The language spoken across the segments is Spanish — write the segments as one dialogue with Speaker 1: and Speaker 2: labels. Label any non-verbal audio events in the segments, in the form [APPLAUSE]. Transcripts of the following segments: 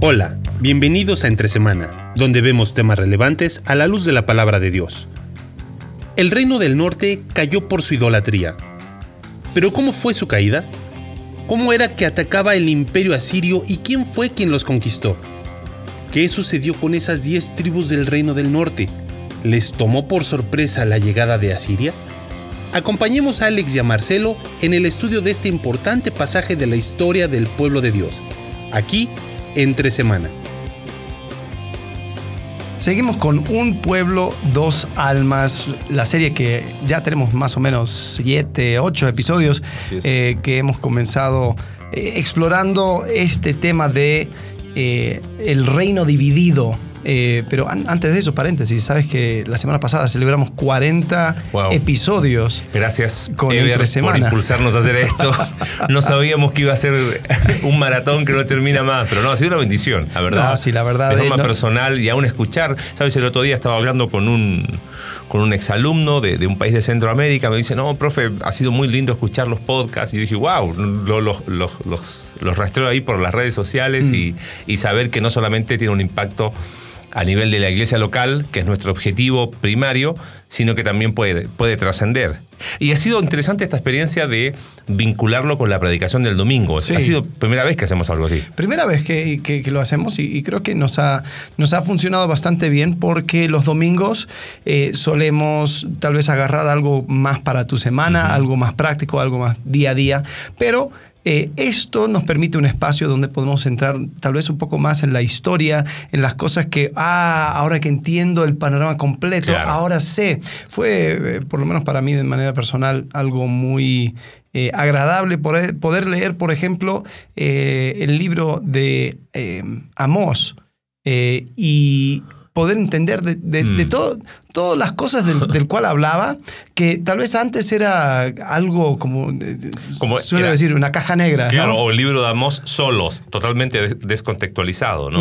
Speaker 1: Hola, bienvenidos a Entre Semana, donde vemos temas relevantes a la luz de la palabra de Dios. El reino del norte cayó por su idolatría. Pero ¿cómo fue su caída? ¿Cómo era que atacaba el imperio asirio y quién fue quien los conquistó? ¿Qué sucedió con esas diez tribus del reino del norte? ¿Les tomó por sorpresa la llegada de Asiria? Acompañemos a Alex y a Marcelo en el estudio de este importante pasaje de la historia del pueblo de Dios. Aquí entre semana.
Speaker 2: Seguimos con Un pueblo, dos almas, la serie que ya tenemos más o menos siete, ocho episodios eh, que hemos comenzado eh, explorando este tema de eh, el reino dividido eh, pero antes de eso, paréntesis, sabes que la semana pasada celebramos 40 episodios.
Speaker 3: Gracias con Ever, por impulsarnos a hacer esto. [LAUGHS] no sabíamos que iba a ser un maratón que no termina más, pero no, ha sido una bendición, la verdad.
Speaker 2: No, sí, la verdad.
Speaker 3: De forma personal y aún escuchar. Sabes, el otro día estaba hablando con un con un exalumno de, de, un país de Centroamérica, me dice, no, profe, ha sido muy lindo escuchar los podcasts. Y dije, wow, los, los, los, rastreo ahí por las redes sociales mm. y, y saber que no solamente tiene un impacto a nivel de la iglesia local, que es nuestro objetivo primario, sino que también puede, puede trascender. Y ha sido interesante esta experiencia de vincularlo con la predicación del domingo. Ha sido primera vez que hacemos algo así.
Speaker 2: Primera vez que, lo hacemos y, creo que nos ha, nos ha funcionado bastante bien porque los domingos eh, solemos tal vez agarrar algo más para tu semana, algo más práctico, algo más día a día, pero eh, esto nos permite un espacio donde podemos entrar tal vez un poco más en la historia, en las cosas que, ah, ahora que entiendo el panorama completo, ahora sé. Fue, eh, por lo menos para mí de manera personal, algo muy eh, agradable poder, poder, leer, por ejemplo, el libro de Amós. y poder entender de, mm. todo, todas las cosas del, cual hablaba, que tal vez antes era algo como, como suele decir, una caja negra.
Speaker 3: Claro, o el libro de Amos solos, totalmente descontextualizado, ¿no?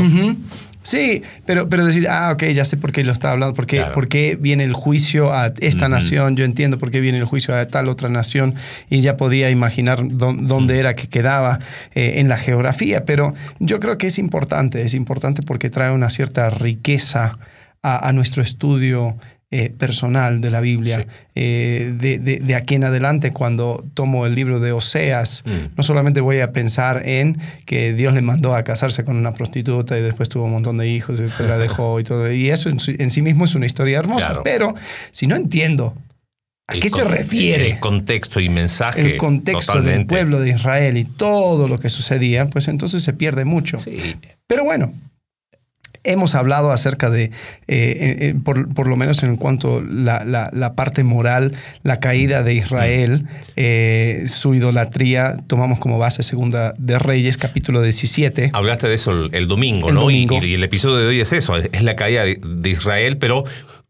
Speaker 2: Sí, pero, pero decir, ah, ok, ya sé por qué lo está hablando, por qué, viene el juicio a esta nación, yo entiendo por qué viene el juicio a tal otra nación y ya podía imaginar dónde era que quedaba eh, en la geografía, pero yo creo que es importante, es importante porque trae una cierta riqueza a, a nuestro estudio eh, personal de la Biblia. Eh, de, aquí en adelante, cuando tomo el libro de Oseas, mm. no solamente voy a pensar en que Dios le mandó a casarse con una prostituta y después tuvo un montón de hijos y la dejó y todo. Y eso en, sí mismo es una historia hermosa. Pero si no entiendo ¿A qué se refiere?
Speaker 3: El contexto y mensaje.
Speaker 2: El contexto del pueblo de Israel y todo lo que sucedía, pues entonces se pierde mucho. Pero bueno, hemos hablado acerca de, eh, eh, eh, por, lo menos en cuanto a la, parte moral, la caída de Israel, su idolatría, tomamos como base Segunda de Reyes, capítulo 17.
Speaker 3: Hablaste de eso el, domingo, ¿no? Y, el episodio de hoy es eso, es la caída de, Israel, pero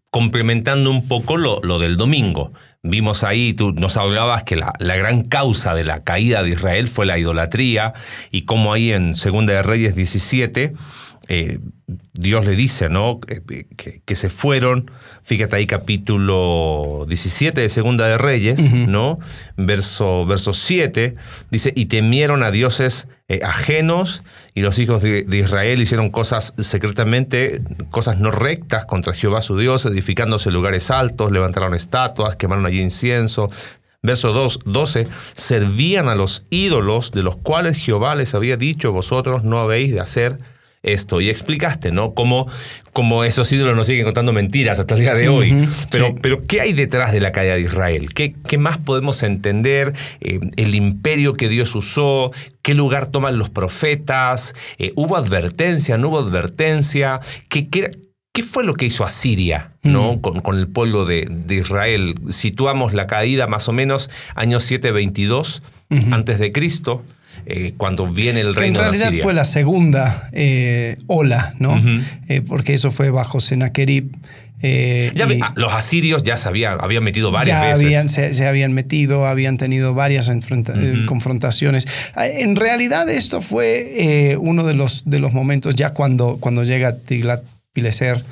Speaker 3: complementando un poco lo, lo, del domingo. Vimos ahí, tú nos hablabas que la, la, gran causa de la caída de Israel fue la idolatría y como ahí en Segunda de Reyes 17 eh, Dios le dice, ¿no? Que, se fueron, fíjate ahí capítulo 17 de Segunda de Reyes, ¿no? Verso, verso 7, dice, y temieron a dioses eh, ajenos y los hijos de, Israel hicieron cosas secretamente, cosas no rectas contra Jehová su Dios, edificándose lugares altos, levantaron estatuas, quemaron allí incienso. Verso 2, 12, servían a los ídolos de los cuales Jehová les había dicho, vosotros no habéis de hacer esto. Y explicaste, ¿no? Cómo, cómo esos ídolos nos siguen contando mentiras hasta el día de hoy. pero, pero, ¿qué hay detrás de la caída de Israel? ¿Qué, qué más podemos entender? Eh, el imperio que Dios usó, qué lugar toman los profetas, eh, ¿hubo advertencia, no hubo advertencia? ¿Qué, qué, qué fue lo que hizo Asiria ¿no? Con, con, el pueblo de, de, Israel? Situamos la caída más o menos año 722 antes de Cristo. Eh, cuando viene el reino
Speaker 2: de En realidad fue la segunda eh, ola, ¿no? Eh, porque eso fue bajo Sennacherib.
Speaker 3: Ah, los asirios ya se habían, metido varias
Speaker 2: ya
Speaker 3: veces.
Speaker 2: Habían, se, habían metido, habían tenido varias confrontaciones. Ah, en realidad esto fue uno de los, de los momentos ya cuando, cuando llega Tiglat-Pileser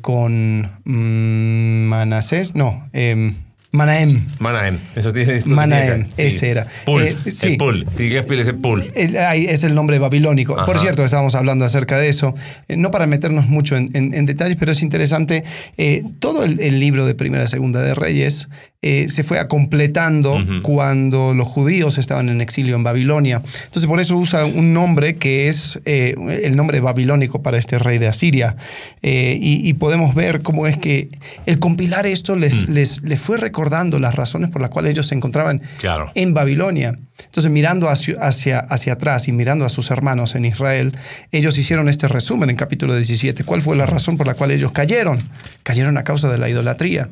Speaker 2: con mm, Manasés, no, em, Manaem.
Speaker 3: Manaem. Eso tiene,
Speaker 2: Manaem, ese era.
Speaker 3: Pul. Eh, sí. El Pul. es Pul.
Speaker 2: es el nombre babilónico. Por cierto, estábamos hablando acerca de eso. Eh, no para meternos mucho en, detalles, pero es interesante. Eh, todo el, libro de Primera y Segunda de Reyes se fue completando cuando los judíos estaban en exilio en Babilonia. Entonces, por eso usa un nombre que es el nombre babilónico para este rey de Asiria. Y, podemos ver cómo es que el compilar esto les, mm. les, les fue recordando recordando las razones por las cuales ellos se encontraban en Babilonia. Entonces, mirando hacia, hacia, hacia, atrás y mirando a sus hermanos en Israel, ellos hicieron este resumen en capítulo 17. ¿Cuál fue la razón por la cual ellos cayeron? Cayeron a causa de la idolatría.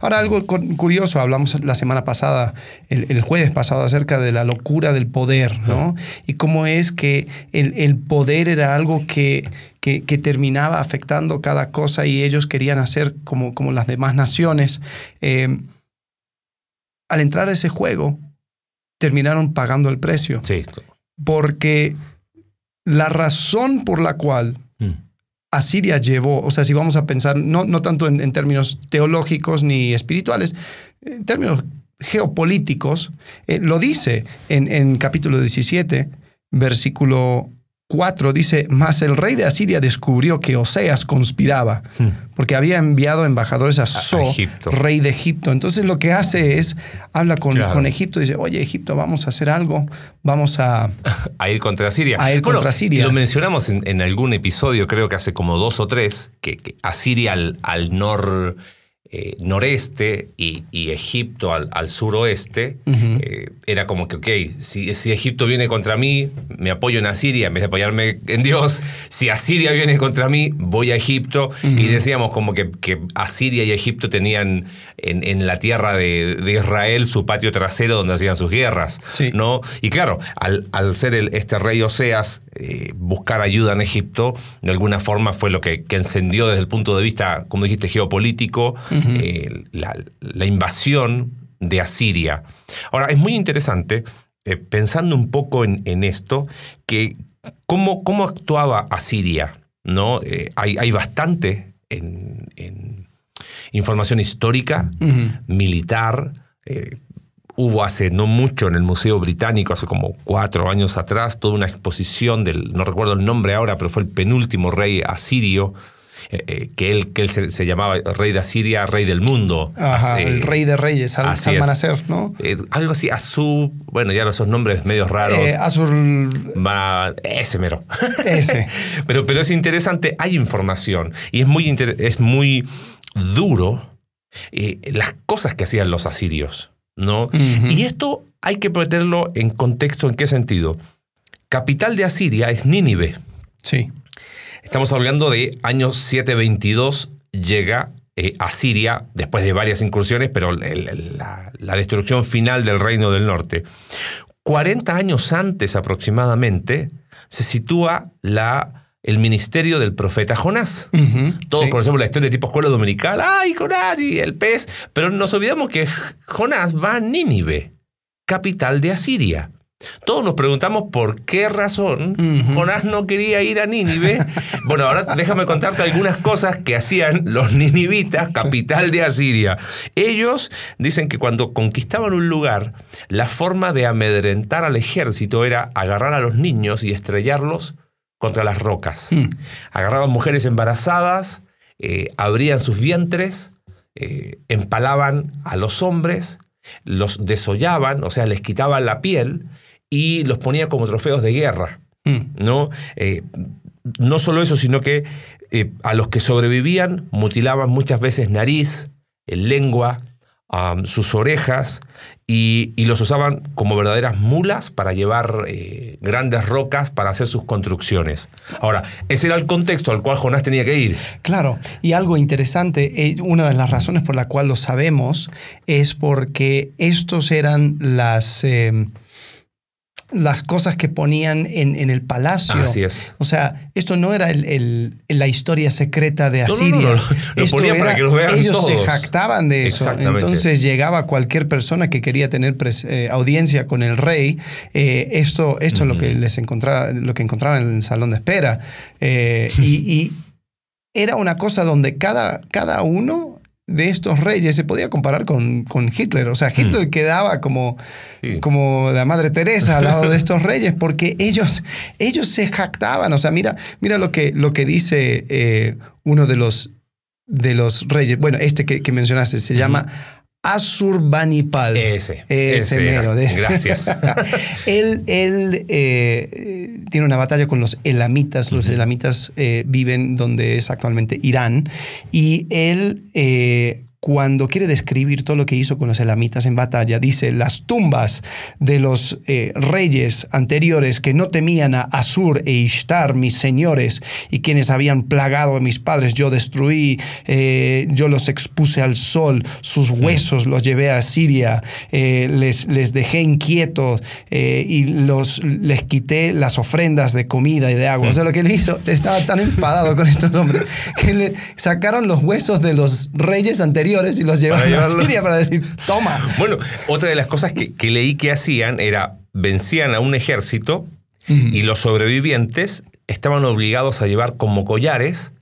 Speaker 2: Ahora, algo curioso, hablamos la semana pasada, el, jueves pasado, acerca de la locura del poder, ¿no? Y cómo es que el, poder era algo que, que, terminaba afectando cada cosa y ellos querían hacer como, como las demás naciones. Eh, al entrar a ese juego, terminaron pagando el precio.
Speaker 3: Sí.
Speaker 2: Porque la razón por la cual mm. Asiria llevó, o sea, si vamos a pensar, no, no tanto en, términos teológicos ni espirituales, en términos geopolíticos, eh, lo dice en, en capítulo 17, versículo 4 dice, mas el rey de Asiria descubrió que Oseas conspiraba, hmm. porque había enviado embajadores a So, rey de Egipto. Entonces lo que hace es, habla con, con Egipto, dice, oye Egipto, vamos a hacer algo, vamos a... [LAUGHS]
Speaker 3: a ir contra Asiria.
Speaker 2: A ir contra Asiria.
Speaker 3: Lo mencionamos en, algún episodio, creo que hace como dos o tres, que, Asiria al, al nor eh, noreste y, Egipto al, suroeste, eh, era como que, ok, si, si, Egipto viene contra mí, me apoyo en Asiria en vez de apoyarme en Dios. Si Asiria viene contra mí, voy a Egipto. Y decíamos como que, que, Asiria y Egipto tenían en, la tierra de, Israel su patio trasero donde hacían sus guerras. ¿no? Y claro, al, al ser el, este rey Oseas eh, buscar ayuda en Egipto, de alguna forma fue lo que, que, encendió desde el punto de vista, como dijiste, geopolítico, eh, la, invasión de Asiria. Ahora, es muy interesante, eh, pensando un poco en, esto, que cómo, cómo, actuaba Asiria. ¿no? Eh, hay, hay, bastante en, información histórica, militar, Hubo hace no mucho en el Museo Británico, hace como cuatro años atrás, toda una exposición del, no recuerdo el nombre ahora, pero fue el penúltimo rey asirio, eh, eh, que él, que él se, llamaba rey de Asiria, rey del mundo.
Speaker 2: el rey de reyes, al, Salmanaser, ¿no?
Speaker 3: Eh, algo así, Azur, bueno, ya esos nombres medios raros.
Speaker 2: Azur.
Speaker 3: ese mero.
Speaker 2: Ese. [LAUGHS]
Speaker 3: pero, pero es interesante, hay información y es muy, es muy duro las cosas que hacían los asirios. ¿no? Y esto hay que meterlo en contexto, ¿en qué sentido? Capital de Asiria es Nínive.
Speaker 2: Sí.
Speaker 3: Estamos hablando de años 722, llega eh, Asiria, después de varias incursiones, pero la, destrucción final del reino del norte. 40 años antes aproximadamente se sitúa la, el ministerio del profeta Jonás. Todos conocemos la historia de tipo escuela dominical, ¡ay, Jonás y el pez! Pero nos olvidamos que Jonás va a Nínive, capital de Asiria. Todos nos preguntamos por qué razón Jonás no quería ir a Nínive. bueno, ahora déjame contarte algunas cosas que hacían los ninivitas, capital de Asiria. Ellos dicen que cuando conquistaban un lugar, la forma de amedrentar al ejército era agarrar a los niños y estrellarlos contra las rocas. Mm. Agarraban mujeres embarazadas, eh, abrían sus vientres, eh, empalaban a los hombres, los desollaban, o sea, les quitaban la piel y los ponía como trofeos de guerra. Mm. ¿no? Eh, no solo eso, sino que eh, a los que sobrevivían mutilaban muchas veces nariz, eh, lengua, sus orejas y, los usaban como verdaderas mulas para llevar grandes rocas para hacer sus construcciones. Ahora, ese era el contexto al cual Jonás tenía que ir.
Speaker 2: Claro, y algo interesante, una de las razones por la cual lo sabemos es porque estos eran las las cosas que ponían en, el palacio.
Speaker 3: Así es.
Speaker 2: O sea, esto no era el, la historia secreta de Asiria.
Speaker 3: No, lo ponían para que los vean
Speaker 2: Ellos se jactaban de eso. Entonces llegaba cualquier persona que quería tener eh, audiencia con el rey. Eh, esto esto es lo que les encontraba, lo que encontraban en el salón de espera. Eh, y, era una cosa donde cada, cada uno de estos reyes se podía comparar con, con Hitler. O sea, Hitler quedaba como, como la Madre Teresa al lado de [LAUGHS] estos reyes porque ellos, ellos se jactaban. O sea, mira, mira lo, que, lo que dice eh, uno de los, de los reyes. Bueno, este que, mencionaste se llama Asurbanipal.
Speaker 3: Ese.
Speaker 2: Ese, mero.
Speaker 3: Gracias. [LAUGHS]
Speaker 2: él él eh, tiene una batalla con los elamitas. Los elamitas eh, viven donde es actualmente Irán. Y él eh, cuando quiere describir todo lo que hizo con los elamitas en batalla, dice, las tumbas de los eh, reyes anteriores que no temían a Asur e Ishtar, mis señores, y quienes habían plagado a mis padres, yo destruí, eh, yo los expuse al sol, sus huesos los llevé a Siria, eh, les, les dejé inquietos y los, les quité las ofrendas de comida y de agua. O sea, lo que él hizo, estaba tan enfadado con estos hombres, que le sacaron los huesos de los reyes anteriores y los llevaron a Siria para decir, toma. [LAUGHS]
Speaker 3: Bueno, otra de las cosas que, leí que hacían era vencían a un ejército y los sobrevivientes estaban obligados a llevar como collares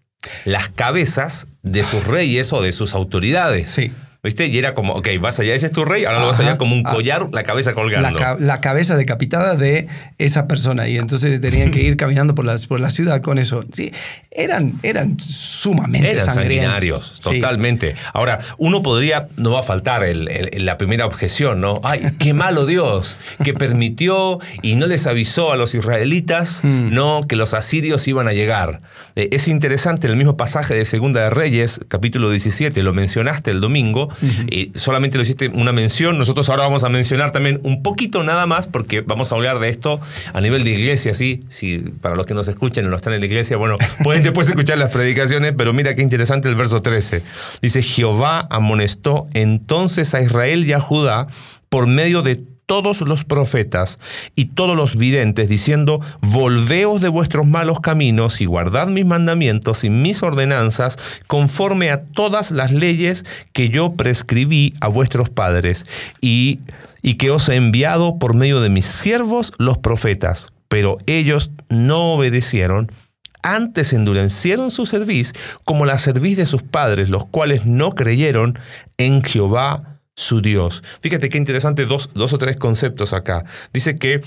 Speaker 3: las cabezas de sus reyes o de sus autoridades.
Speaker 2: Sí.
Speaker 3: ¿Viste? Y era como, ok, vas allá, ese es tu rey, ahora lo vas allá como un ah. collar, la cabeza colgando.
Speaker 2: La, cabeza decapitada de esa persona. Y entonces tenían que ir [LAUGHS] caminando por, las, por la ciudad con eso. Sí, eran, eran sumamente
Speaker 3: eran sanguinarios, totalmente. Ahora, uno podría, no va a faltar el, la primera objeción, ¿no? Ay, qué malo Dios, que permitió y no les avisó a los israelitas, hmm. [LAUGHS] ¿no? Que los asirios iban a llegar. Eh, es interesante el mismo pasaje de Segunda de Reyes, capítulo 17, lo mencionaste el domingo, y solamente lo hiciste una mención. Nosotros ahora vamos a mencionar también un poquito nada más, porque vamos a hablar de esto a nivel de iglesia, ¿sí? Si para los que nos escuchan y no están en la iglesia, bueno, [LAUGHS] pueden después escuchar las predicaciones, pero mira qué interesante el verso 13. Dice, Jehová amonestó entonces a Israel y a Judá por medio de todos los profetas y todos los videntes, diciendo, Volveos de vuestros malos caminos y guardad mis mandamientos y mis ordenanzas conforme a todas las leyes que yo prescribí a vuestros padres y, y que os he enviado por medio de mis siervos los profetas. Pero ellos no obedecieron, antes endurecieron su cerviz como la cerviz de sus padres, los cuales no creyeron en Jehová su Dios. Fíjate qué interesante, dos, dos o tres conceptos acá. Dice que,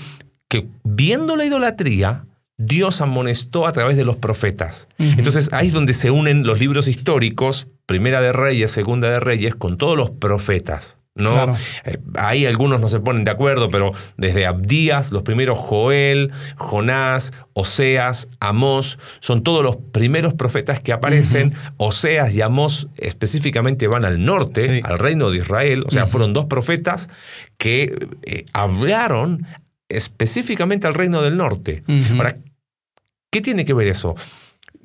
Speaker 3: que viendo la idolatría, Dios amonestó a través de los profetas. Entonces ahí es donde se unen los libros históricos, Primera de Reyes, Segunda de Reyes, con todos los profetas. ¿No? Eh, ahí algunos no se ponen de acuerdo, pero desde Abdías, los primeros Joel, Jonás, Oseas, Amós, son todos los primeros profetas que aparecen. Oseas y Amós específicamente van al norte, al reino de Israel, o sea, fueron dos profetas que eh, hablaron específicamente al reino del norte. Ahora, ¿qué tiene que ver eso?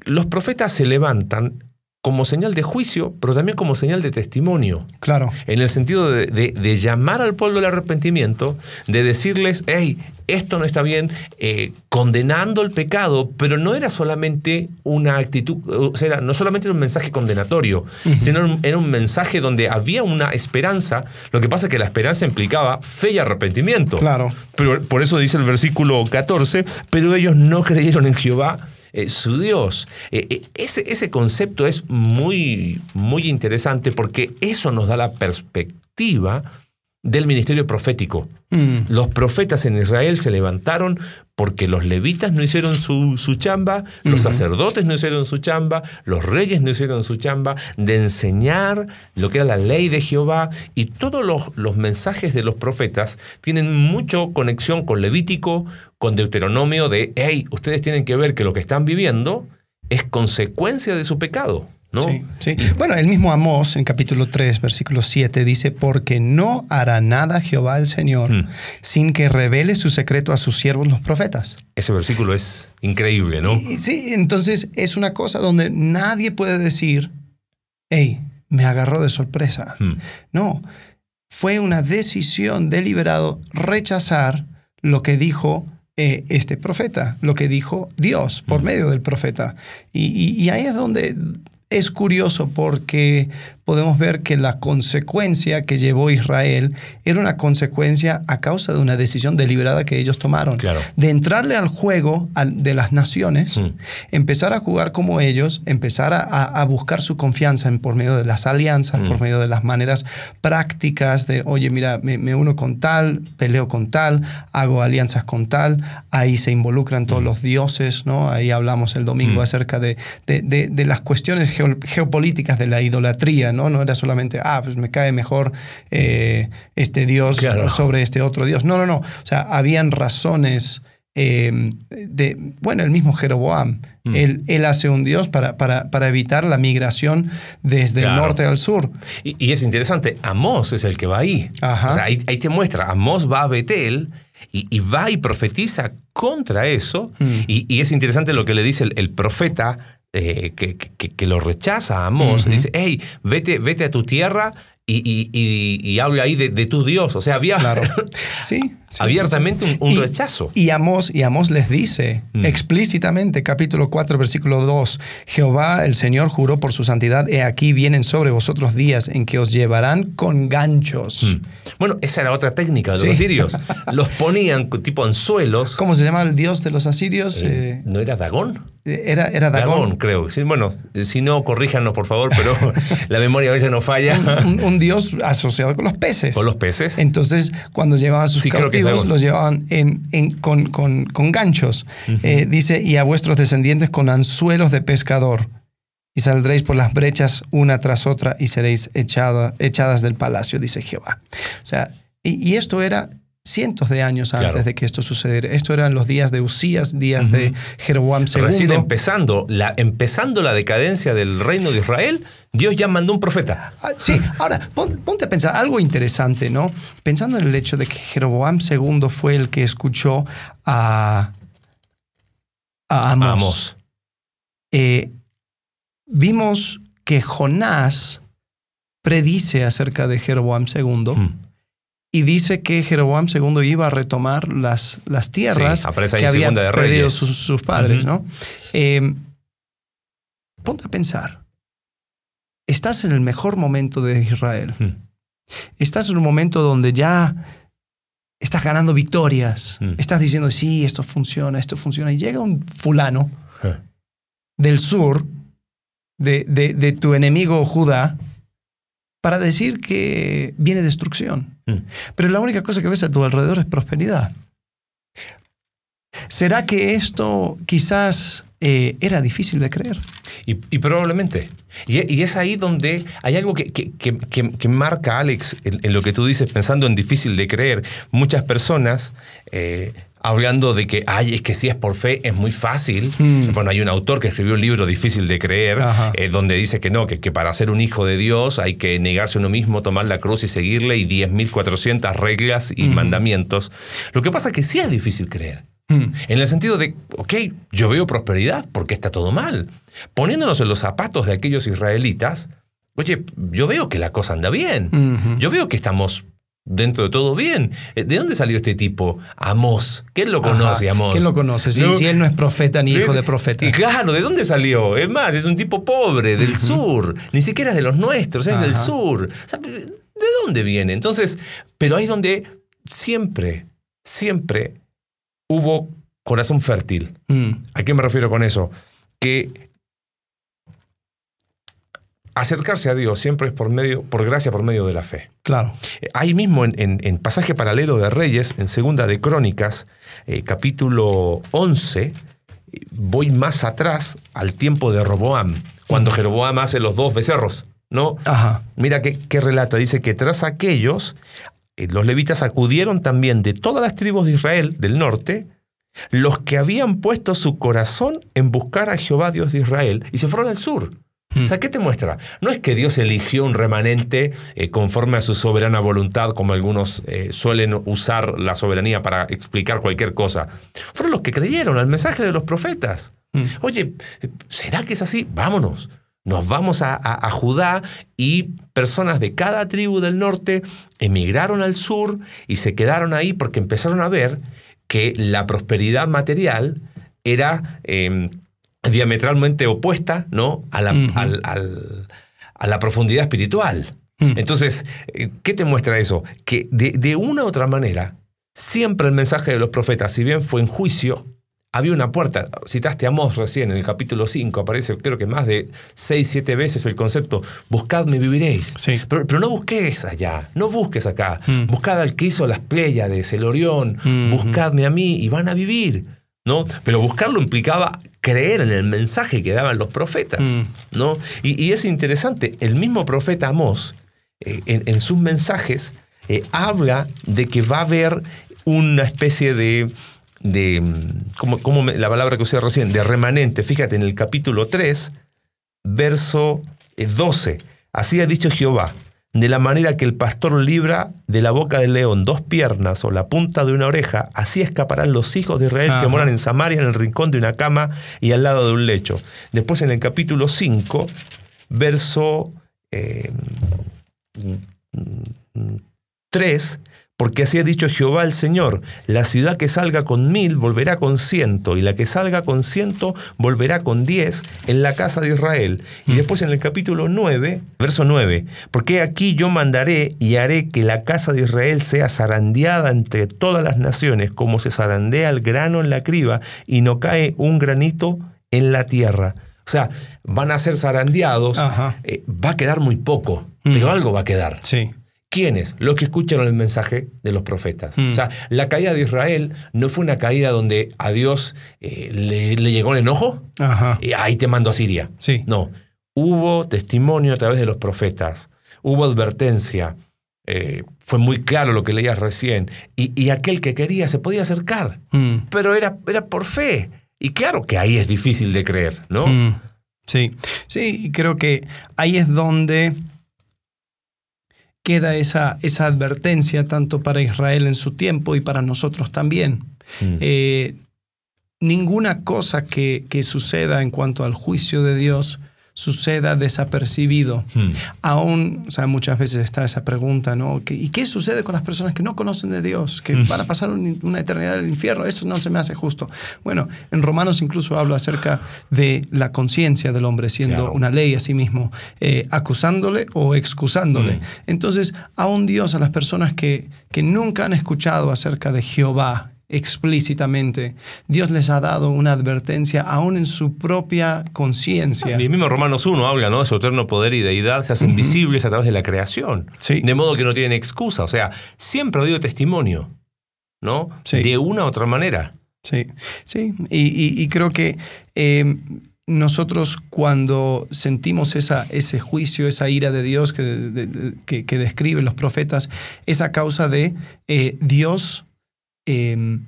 Speaker 3: Los profetas se levantan como señal de juicio, pero también como señal de testimonio.
Speaker 2: Claro.
Speaker 3: En el sentido de, llamar al pueblo al arrepentimiento, de decirles, hey, esto no está bien, eh, condenando el pecado, pero no era solamente una actitud, o sea, no solamente era un mensaje condenatorio, sino era un mensaje donde había una esperanza. Lo que pasa es que la esperanza implicaba fe y arrepentimiento.
Speaker 2: Claro.
Speaker 3: Pero por eso dice el versículo 14, pero ellos no creyeron en Jehová eh, su Dios. Eh, eh, ese, ese, concepto es muy, muy interesante porque eso nos da la perspectiva del ministerio profético. Mm. Los profetas en Israel se levantaron porque los levitas no hicieron su, chamba, los sacerdotes no hicieron su chamba, los reyes no hicieron su chamba, de enseñar lo que era la ley de Jehová y todos los, los mensajes de los profetas tienen mucho conexión con Levítico, con Deuteronomio de, hey, ustedes tienen que ver que lo que están viviendo es consecuencia de su pecado.
Speaker 2: Sí, sí. Bueno, el mismo Amós en capítulo 3, versículo 7 dice, porque no hará nada Jehová el Señor hmm. sin que revele su secreto a sus siervos los profetas.
Speaker 3: Ese versículo es increíble, ¿no?
Speaker 2: sí, entonces es una cosa donde nadie puede decir, hey, me agarró de sorpresa. Hmm. No, fue una decisión deliberado rechazar lo que dijo eh, este profeta, lo que dijo Dios por hmm. medio del profeta. y, ahí es donde es curioso porque podemos ver que la consecuencia que llevó Israel era una consecuencia a causa de una decisión deliberada que ellos tomaron. De entrarle al juego de las naciones, mm. empezar a jugar como ellos, empezar a, buscar su confianza en, por medio de las alianzas, por mm. medio de las maneras prácticas de, oye, mira, me, uno con tal, peleo con tal, hago alianzas con tal, ahí se involucran todos mm. los dioses, ¿no? Ahí hablamos el domingo acerca de, de, las cuestiones geopolíticas de la idolatría, ¿no? No era solamente, ah, pues me cae mejor eh, este Dios sobre este otro Dios. No, no, no. O sea, habían razones eh, de, bueno, el mismo Jeroboam. Mm. Él, hace un Dios para, para, evitar la migración desde el norte al sur.
Speaker 3: Y, es interesante, Amós es el que va ahí. O sea, ahí, te muestra, Amós va a Betel y, va y profetiza contra eso. Mm. Y, es interesante lo que le dice el profeta eh, que, que, lo rechaza a Amós, dice, hey, vete, vete a tu tierra y, y, habla ahí de, tu Dios. O sea, había [LAUGHS] sí, abiertamente Un, rechazo.
Speaker 2: Y Amós, y Amós les dice mm. explícitamente, capítulo 4, versículo 2, Jehová el Señor juró por su santidad, he aquí vienen sobre vosotros días en que os llevarán con ganchos. Mm.
Speaker 3: Bueno, esa era otra técnica de los asirios. [LAUGHS] los ponían tipo anzuelos.
Speaker 2: ¿Cómo se llama el dios de los asirios?
Speaker 3: Eh, eh, ¿No era Dagón?
Speaker 2: Era, era Dagón.
Speaker 3: creo. bueno, si no, corríjanos, por favor, pero [LAUGHS] la memoria a veces no falla.
Speaker 2: un, dios asociado con los peces.
Speaker 3: Con los peces.
Speaker 2: Entonces, cuando llevaban sus cautivos, los llevaban en, con, con, con, ganchos. Eh, dice, y a vuestros descendientes con anzuelos de pescador. Y saldréis por las brechas una tras otra y seréis echadas del palacio, dice Jehová. O sea, y esto era cientos de años antes de que esto sucediera. Esto eran los días de Usías, días de Jeroboam II.
Speaker 3: Recién empezando la, empezando la decadencia del reino de Israel, Dios ya mandó un profeta.
Speaker 2: Ah, sí, ahora ponte a pensar algo interesante, ¿no? Pensando en el hecho de que Jeroboam II fue el que escuchó a, a Amos. Eh, vimos que Jonás predice acerca de Jeroboam II y dice que Jeroboam II iba a retomar las, las tierras que habían perdido sus, padres. ¿no? Em, ponte a pensar. Estás en el mejor momento de Israel. Estás en un momento donde ya estás ganando victorias. Estás diciendo, sí, esto funciona, esto funciona. Y llega un fulano del sur, de, de, de tu enemigo Judá, para decir que viene destrucción. Mm. Pero la única cosa que ves a tu alrededor es prosperidad. ¿Será que esto quizás eh, era difícil de creer?
Speaker 3: Y, probablemente. Y, es ahí donde hay algo que, marca, Alex, en, lo que tú dices, pensando en difícil de creer. Muchas personas eh, hablando de que, ay, es que si es por fe es muy fácil. Mm. Bueno, hay un autor que escribió un libro difícil de creer, eh, donde dice que no, que, que, para ser un hijo de Dios hay que negarse a uno mismo, tomar la cruz y seguirle, y 10.400 reglas y mandamientos. Lo que pasa es que sí es difícil creer. Mm. En el sentido de, ok, yo veo prosperidad porque está todo mal. Poniéndonos en los zapatos de aquellos israelitas, oye, yo veo que la cosa anda bien. Yo veo que estamos dentro de todo bien. Eh, ¿De dónde salió este tipo? Amós. ¿Quién lo conoce, Amós?
Speaker 2: ¿Quién lo conoce? Si, él no es profeta ni hijo de profeta.
Speaker 3: Y claro, ¿de dónde salió? Es más, es un tipo pobre, del sur. Ni siquiera es de los nuestros, es del sur. ¿De dónde viene? Entonces, pero ahí es donde siempre, siempre hubo corazón fértil. Mm. ¿A qué me refiero con eso? Que acercarse a Dios siempre es por medio, por gracia, por medio de la fe.
Speaker 2: Claro.
Speaker 3: Eh, ahí mismo en, pasaje paralelo de Reyes, en Segunda de Crónicas, eh, capítulo 11, voy más atrás al tiempo de Roboam, cuando Jeroboam hace los dos becerros, ¿no?
Speaker 2: Ajá.
Speaker 3: Mira qué, relata, dice que tras aquellos, eh, los levitas acudieron también de todas las tribus de Israel del norte, los que habían puesto su corazón en buscar a Jehová Dios de Israel, y se fueron al sur. O sea, ¿qué te muestra? No es que Dios eligió un remanente eh, conforme a su soberana voluntad, como algunos eh, suelen usar la soberanía para explicar cualquier cosa. Fueron los que creyeron al mensaje de los profetas. Mm. Oye, ¿será que es así? Vámonos. Nos vamos a, a, Judá y personas de cada tribu del norte emigraron al sur y se quedaron ahí porque empezaron a ver que la prosperidad material era em, diametralmente opuesta ¿no? a, la, a la profundidad espiritual.
Speaker 2: Mm.
Speaker 3: Entonces, eh, ¿qué te muestra eso? Que de, de una u otra manera, siempre el mensaje de los profetas, si bien fue en juicio, había una puerta. Citaste a Amós recién en el capítulo 5, aparece creo que más de 6, 7 veces el concepto, buscadme y viviréis.
Speaker 2: Sí.
Speaker 3: Pero, pero no busques allá, no busques acá.
Speaker 2: Mm.
Speaker 3: Buscad al que hizo las Pléyades, el Orión,
Speaker 2: Mm,
Speaker 3: buscadme a mí y van a vivir. ¿No? Pero buscarlo implicaba creer en el mensaje que daban los profetas.
Speaker 2: Mm.
Speaker 3: ¿no? Y, y es interesante, el mismo profeta Amós, eh, en, en sus mensajes, eh, habla de que va a haber una especie de, de mm, como, como la palabra que usé recién, de remanente. Fíjate, en el capítulo 3, verso eh, 12. Así ha dicho Jehová, de la manera que el pastor libra de la boca del león dos piernas o la punta de una oreja, así escaparán los hijos de Israel
Speaker 2: Ajá.
Speaker 3: que moran en Samaria, en el rincón de una cama y al lado de un lecho. Después en el capítulo 5, verso eh, 3, porque así ha dicho Jehová el Señor, la ciudad que salga con mil volverá con ciento, y la que salga con ciento volverá con diez en la casa de Israel. Y después en el capítulo 9, verso 9, porque aquí yo mandaré y haré que la casa de Israel sea zarandeada entre todas las naciones, como se zarandea el grano en la criba, y no cae un granito en la tierra. O sea, van a ser zarandeados, eh, va a quedar muy poco,
Speaker 2: Mm.
Speaker 3: pero algo va a quedar.
Speaker 2: Sí.
Speaker 3: ¿Quiénes? Los que escucharon el mensaje de los profetas.
Speaker 2: Mm.
Speaker 3: O sea, la caída de Israel no fue una caída donde a Dios eh, le, le llegó el enojo
Speaker 2: Ajá.
Speaker 3: y ahí te mando a Siria.
Speaker 2: Sí.
Speaker 3: No, hubo testimonio a través de los profetas, hubo advertencia, eh, fue muy claro lo que leías recién, y, y aquel que quería se podía acercar,
Speaker 2: Mm.
Speaker 3: pero era, era por fe. Y claro que ahí es difícil de creer, ¿no?
Speaker 2: Mm, Sí, sí, y creo que ahí es donde queda esa, esa advertencia tanto para Israel en su tiempo y para nosotros también.
Speaker 3: Mm.
Speaker 2: Eh, ninguna cosa que, que suceda en cuanto al juicio de Dios suceda desapercibido.
Speaker 3: Mm.
Speaker 2: Aún, o sea, muchas veces está esa pregunta, ¿no? ¿Qué- ¿Y qué sucede con las personas que no conocen de Dios? Que
Speaker 3: Mm.
Speaker 2: van a pasar un- una eternidad en el infierno. Eso no se me hace justo. Bueno, en Romanos incluso habla acerca de la conciencia del hombre siendo
Speaker 3: Claro.
Speaker 2: una ley a sí mismo, eh, acusándole o excusándole.
Speaker 3: Mm.
Speaker 2: Entonces, aún Dios a las personas que, que nunca han escuchado acerca de Jehová explícitamente, Dios les ha dado una advertencia aún en su propia conciencia.
Speaker 3: Y mismo Romanos 1 habla, ¿no? De su eterno poder y deidad se hacen visibles a través de la creación.
Speaker 2: Sí.
Speaker 3: De modo que no tienen excusa. O sea, siempre ha habido testimonio, ¿no?
Speaker 2: Sí.
Speaker 3: De una u otra manera.
Speaker 2: Sí, sí, y, y- y creo que eh, nosotros cuando sentimos esa, ese juicio, esa ira de Dios que, de- de- que, que describen los profetas, es a causa de eh, Dios eh,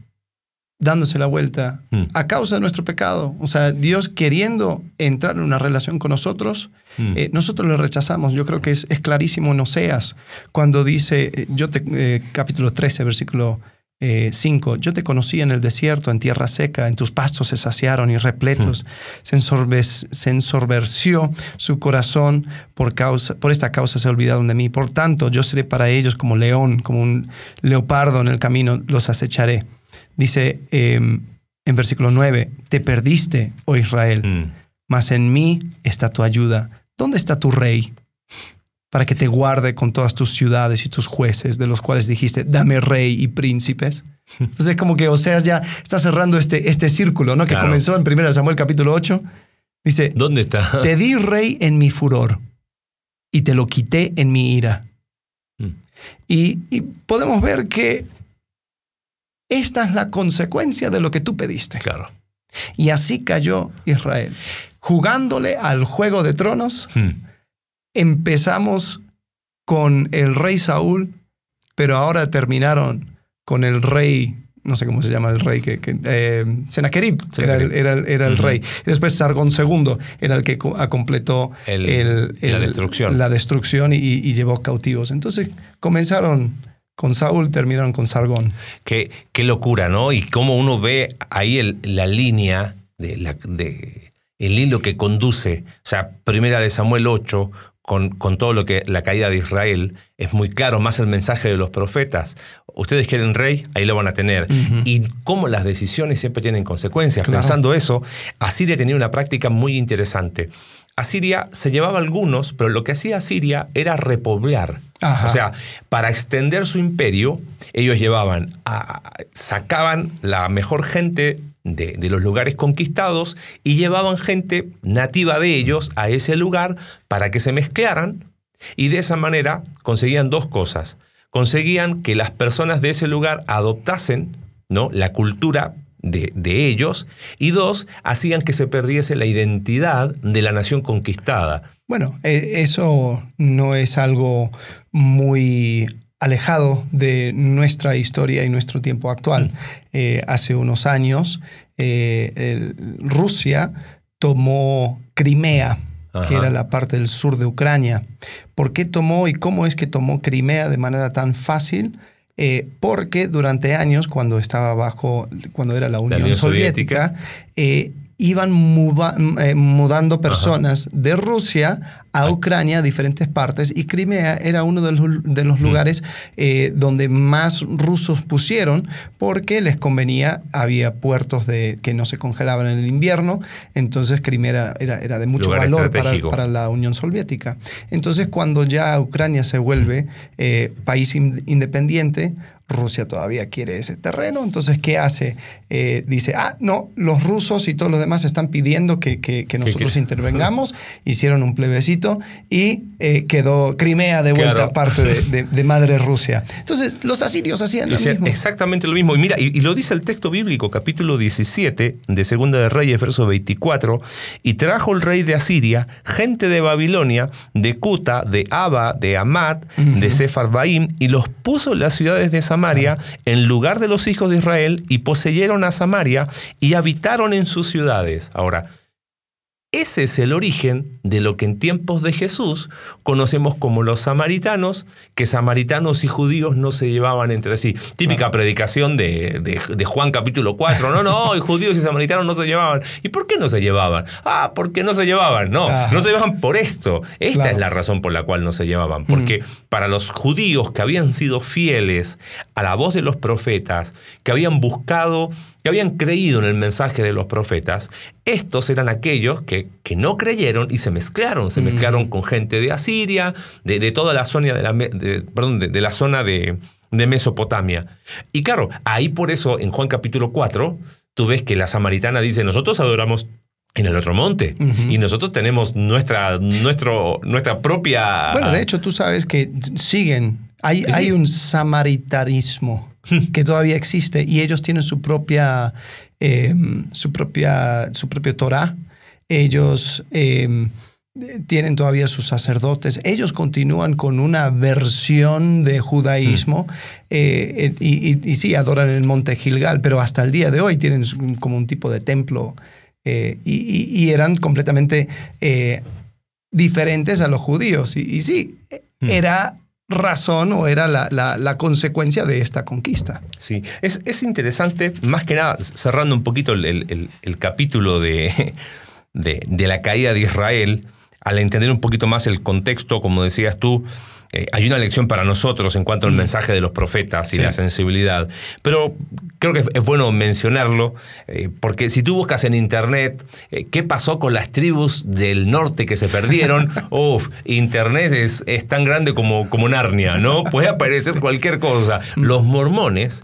Speaker 2: dándose la vuelta
Speaker 3: Mm.
Speaker 2: a causa de nuestro pecado. O sea, Dios queriendo entrar en una relación con nosotros,
Speaker 3: Mm.
Speaker 2: eh, nosotros lo rechazamos. Yo creo que es, es clarísimo en Oseas, cuando dice, eh, yo te, eh, capítulo 13, versículo 5, yo te conocí en el desierto, en tierra seca, en tus pastos se saciaron y repletos. Se, ensorbes- se ensorberció su corazón, por, causa, por esta causa se olvidaron de mí. Por tanto, yo seré para ellos como león, como un leopardo en el camino, los acecharé. Dice eh, en versículo 9, te perdiste, oh Israel
Speaker 3: Mm.
Speaker 2: mas en mí está tu ayuda. ¿Dónde está tu rey? Para que te guarde con todas tus ciudades y tus jueces, de los cuales dijiste, dame rey y príncipes. [LAUGHS] Entonces, como que Oseas ya está cerrando este, este círculo, ¿no? Que
Speaker 3: Claro.
Speaker 2: comenzó en 1 Samuel capítulo 8. Dice,
Speaker 3: ¿Dónde está?
Speaker 2: te di [LAUGHS] rey en mi furor y te lo quité en mi ira.
Speaker 3: Mm.
Speaker 2: Y, y podemos ver que esta es la consecuencia de lo que tú pediste.
Speaker 3: Claro.
Speaker 2: Y así cayó Israel. Jugándole al juego de tronos,
Speaker 3: Mm.
Speaker 2: Empezamos con el rey Saúl, pero ahora terminaron con el rey, no sé cómo se llama el rey, que, que, eh, Sennacherib, era el, era rey. Después Sargón II era el que ah, completó
Speaker 3: El-
Speaker 2: el-
Speaker 3: la destrucción.
Speaker 2: la destrucción y, y llevó cautivos. Entonces comenzaron con Saúl, terminaron con Sargón.
Speaker 3: Qué, qué locura, ¿no? Y cómo uno ve ahí el- la línea de la, de el hilo que conduce. O sea, primera de Samuel 8, con, con todo lo que la caída de Israel, es muy claro, más el mensaje de los profetas. Ustedes quieren rey, ahí lo van a tener. Y cómo las decisiones siempre tienen consecuencias.
Speaker 2: Claro.
Speaker 3: Pensando eso, Asiria tenía una práctica muy interesante. Asiria se llevaba algunos, pero lo que hacía Asiria era repoblar. O sea, para extender su imperio, ellos llevaban, sacaban la mejor gente de, de, los lugares conquistados y llevaban gente nativa de ellos a ese lugar para que se mezclaran y de esa manera conseguían dos cosas. Conseguían que las personas de ese lugar adoptasen ¿no? la cultura de, ellos, y dos, hacían que se perdiese la identidad de la nación conquistada.
Speaker 2: Bueno, e, eso no es algo muy alejado de nuestra historia y nuestro tiempo actual. Mm. Eh, hace unos años, eh, Rusia tomó Crimea, que era la parte del sur de Ucrania. ¿Por qué tomó y cómo es que tomó Crimea de manera tan fácil? Eh, porque durante años, cuando estaba bajo, cuando era la Unión, Soviética, iban eh, mudando personas de Rusia a Ucrania, a diferentes partes, y Crimea era uno de los, lugares eh, donde más rusos pusieron porque les convenía, había puertos de, que no se congelaban en el invierno, entonces Crimea era, era, de mucho valor para, la Unión Soviética. Entonces cuando ya Ucrania se vuelve eh, país independiente, Rusia todavía quiere ese terreno, entonces ¿qué hace? Eh, dice, ah, no, los rusos y todos los demás están pidiendo que, que, nosotros intervengamos, [LAUGHS] hicieron un plebiscito y eh, quedó Crimea de vuelta parte de, madre Rusia. Entonces los asirios hacían lo mismo.
Speaker 3: Exactamente lo mismo. Y mira, y, lo dice el texto bíblico, capítulo 17 de Segunda de Reyes, verso 24, y trajo el rey de Asiria gente de Babilonia, de Cuta, de Abba, de Amat, de Sepharvaim, y los puso en las ciudades de Samaria Samaria en lugar de los hijos de Israel y poseyeron a Samaria y habitaron en sus ciudades. Ahora, ese es el origen de lo que en tiempos de Jesús conocemos como los samaritanos, que samaritanos y judíos no se llevaban entre sí. Típica predicación de, Juan capítulo 4. No, no, y judíos y samaritanos no se llevaban. ¿Y por qué no se llevaban? Ah, porque no se llevaban. No, no se llevaban por esto. Esta es la razón por la cual no se llevaban. Porque mm. para los judíos que habían sido fieles a la voz de los profetas, que habían buscado que habían creído en el mensaje de los profetas, estos eran aquellos que, que no creyeron y se mezclaron, se mezclaron con gente de Asiria, de, toda la zona de la, perdón, de, la zona de, Mesopotamia. Y claro, ahí por eso en Juan capítulo 4, tú ves que la samaritana dice, nosotros adoramos en el otro monte. Y nosotros tenemos nuestra, nuestro, nuestra propia...
Speaker 2: Bueno, de hecho, tú sabes que siguen. Hay, hay un samaritarismo que todavía existe y ellos tienen su propia, em, su propia, su propio Torah. Ellos em, tienen todavía sus sacerdotes. Ellos continúan con una versión de judaísmo eh, y, sí, adoran el monte Gilgal, pero hasta el día de hoy tienen como un tipo de templo eh, y, eran completamente eh, diferentes a los judíos. Y, sí, hmm. era razón o era la, consecuencia de esta conquista.
Speaker 3: Sí, es, interesante, más que nada, cerrando un poquito el, capítulo de, de, la caída de Israel, al entender un poquito más el contexto, como decías tú, eh, hay una lección para nosotros en cuanto al mm. mensaje de los profetas y la sensibilidad. Pero creo que es bueno mencionarlo, eh, porque si tú buscas en internet eh, qué pasó con las tribus del norte que se perdieron, [LAUGHS] uff, internet es, es, tan grande como, como Narnia, ¿no? Puede aparecer [LAUGHS] cualquier cosa. Mm. Los mormones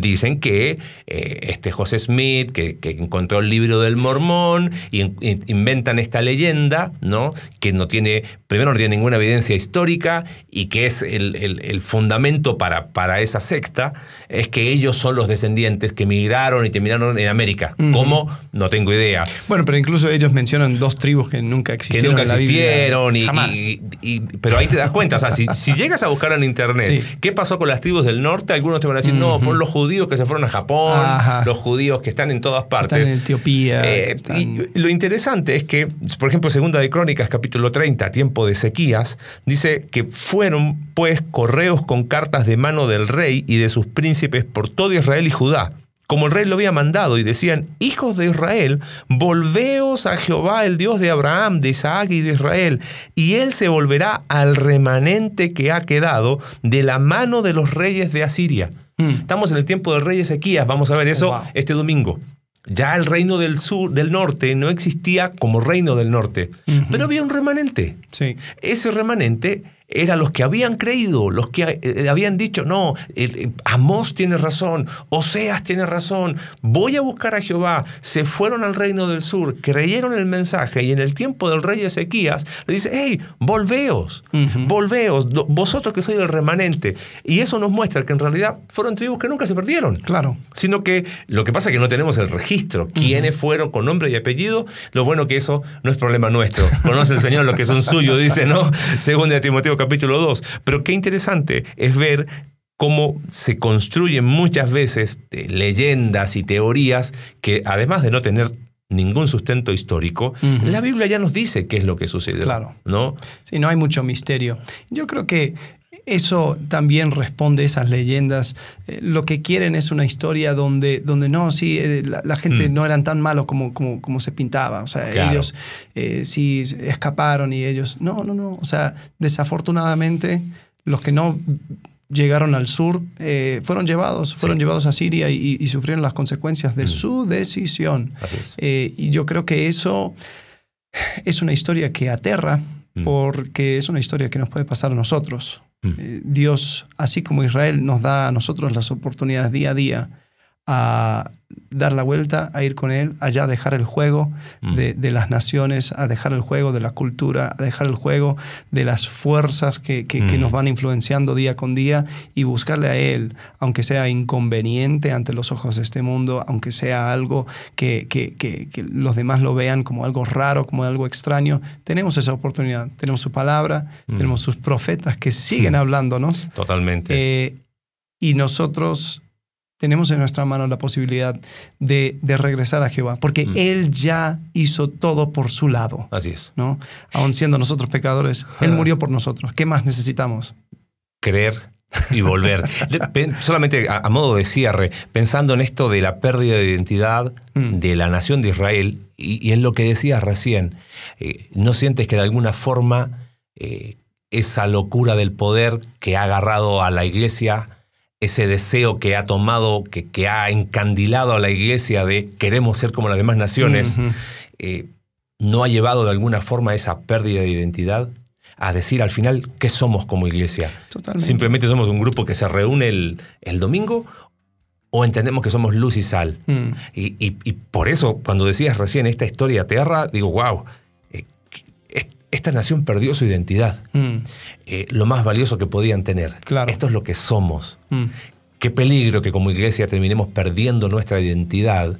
Speaker 3: dicen que este José Smith, que, encontró el libro del mormón, y, inventan esta leyenda, ¿no? Que no tiene, primero no tiene ninguna evidencia histórica y que es el, fundamento para, para, esa secta, es que ellos son los descendientes que migraron y terminaron en América. ¿Cómo? No tengo idea.
Speaker 2: Bueno, pero incluso ellos mencionan dos tribus que nunca existieron.
Speaker 3: Que nunca existieron. Y, pero ahí te das cuenta, o sea, si, llegas a buscar en internet qué pasó con las tribus del norte, algunos te van a decir, no, fueron los judíos que se fueron a Japón, los judíos que están en todas partes.
Speaker 2: Están en Etiopía.
Speaker 3: Eh, y lo interesante es que, por ejemplo, Segunda de Crónicas, capítulo 30, tiempo de sequías, dice que fue fueron, pues, correos con cartas de mano del rey y de sus príncipes por todo Israel y Judá, como el rey lo había mandado, y decían, hijos de Israel, volveos a Jehová, el Dios de Abraham, de Isaac y de Israel, y él se volverá al remanente que ha quedado de la mano de los reyes de Asiria. Hmm. Estamos en el tiempo del rey Ezequías, vamos a ver eso oh, este domingo. Ya el reino del sur, del norte, no existía como reino del norte, pero había un remanente.
Speaker 2: Sí.
Speaker 3: Ese remanente eran los que habían creído, los que eh, habían dicho, no, eh, Amós tiene razón, Oseas tiene razón, voy a buscar a Jehová. Se fueron al reino del sur, creyeron el mensaje y en el tiempo del rey Ezequías le dice, hey, volveos, volveos, vosotros que sois el remanente. Y eso nos muestra que en realidad fueron tribus que nunca se perdieron.
Speaker 2: Claro.
Speaker 3: Sino que lo que pasa es que no tenemos el registro, quiénes fueron con nombre y apellido. Lo bueno que eso no es problema nuestro. Conoce el Señor lo que son suyos, dice, ¿no? Según de Timoteo capítulo 2. Pero qué interesante es ver cómo se construyen muchas veces leyendas y teorías que además de no tener ningún sustento histórico, la Biblia ya nos dice qué es lo que sucedió.
Speaker 2: Claro.
Speaker 3: ¿no?
Speaker 2: Sí, no hay mucho misterio. Yo creo que eso también responde a esas leyendas. Eh, lo que quieren es una historia donde, donde no, sí, eh, la, gente mm. no eran tan malos como, como, como se pintaba. O sea, ellos eh, sí escaparon y ellos. No, no, no. O sea, desafortunadamente, los que no llegaron al sur fueron llevados, fueron llevados a Siria y, sufrieron las consecuencias de mm. su decisión.
Speaker 3: Así es.
Speaker 2: y yo creo que eso es una historia que aterra mm. porque es una historia que nos puede pasar a nosotros. Mm. Eh, Dios, así como Israel nos da a nosotros las oportunidades día a día a dar la vuelta, a ir con Él, allá a dejar el juego mm. de, las naciones, a dejar el juego de la cultura, a dejar el juego de las fuerzas que, mm. nos van influenciando día con día y buscarle a Él, aunque sea inconveniente ante los ojos de este mundo, aunque sea algo que, que los demás lo vean como algo raro, como algo extraño, tenemos esa oportunidad, tenemos su palabra, mm. tenemos sus profetas que siguen hablándonos.
Speaker 3: Totalmente.
Speaker 2: Eh, y nosotros tenemos en nuestra mano la posibilidad de, regresar a Jehová, porque mm. Él ya hizo todo por su lado.
Speaker 3: Así es.
Speaker 2: ¿no? Aun siendo nosotros pecadores, Él murió por nosotros. ¿Qué más necesitamos?
Speaker 3: Creer y volver. [LAUGHS] Solamente a, modo de cierre, pensando en esto de la pérdida de identidad mm. de la nación de Israel, y, en lo que decías recién, eh, ¿no sientes que de alguna forma eh, esa locura del poder que ha agarrado a la iglesia ese deseo que ha tomado, que, que, ha encandilado a la iglesia de queremos ser como las demás naciones, eh, no ha llevado de alguna forma a esa pérdida de identidad a decir al final qué somos como iglesia. Simplemente somos un grupo que se reúne el, el domingo o entendemos que somos luz y sal. Mm. Y, y, por eso, cuando decías recién esta historia tierra, digo, wow, esta nación perdió su identidad, mm. eh, lo más valioso que podían tener. Esto es lo que somos. Mm. Qué peligro que como iglesia terminemos perdiendo nuestra identidad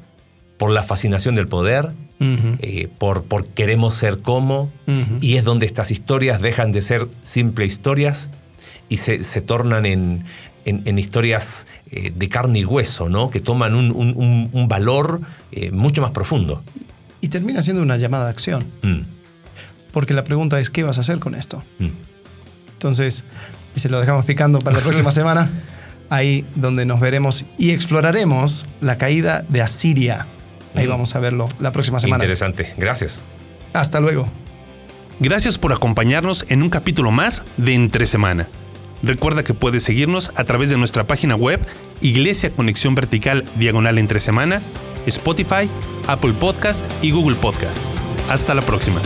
Speaker 3: por la fascinación del poder, eh, por, por, queremos ser como, y es donde estas historias dejan de ser simples historias y se, tornan en, en, historias eh, de carne y hueso, ¿no? que toman un, valor mucho más profundo.
Speaker 2: Y termina siendo una llamada a acción. Mm porque la pregunta es, ¿qué vas a hacer con esto? Mm. Entonces, y se lo dejamos picando para la próxima [LAUGHS] semana, ahí donde nos veremos y exploraremos la caída de Asiria. Ahí mm. vamos a verlo la próxima semana.
Speaker 3: Interesante, gracias.
Speaker 2: Hasta luego.
Speaker 1: Gracias por acompañarnos en un capítulo más de Entre Semana. Recuerda que puedes seguirnos a través de nuestra página web Iglesia Conexión Vertical Diagonal Entre Semana, Spotify, Apple Podcast y Google Podcast. Hasta la próxima.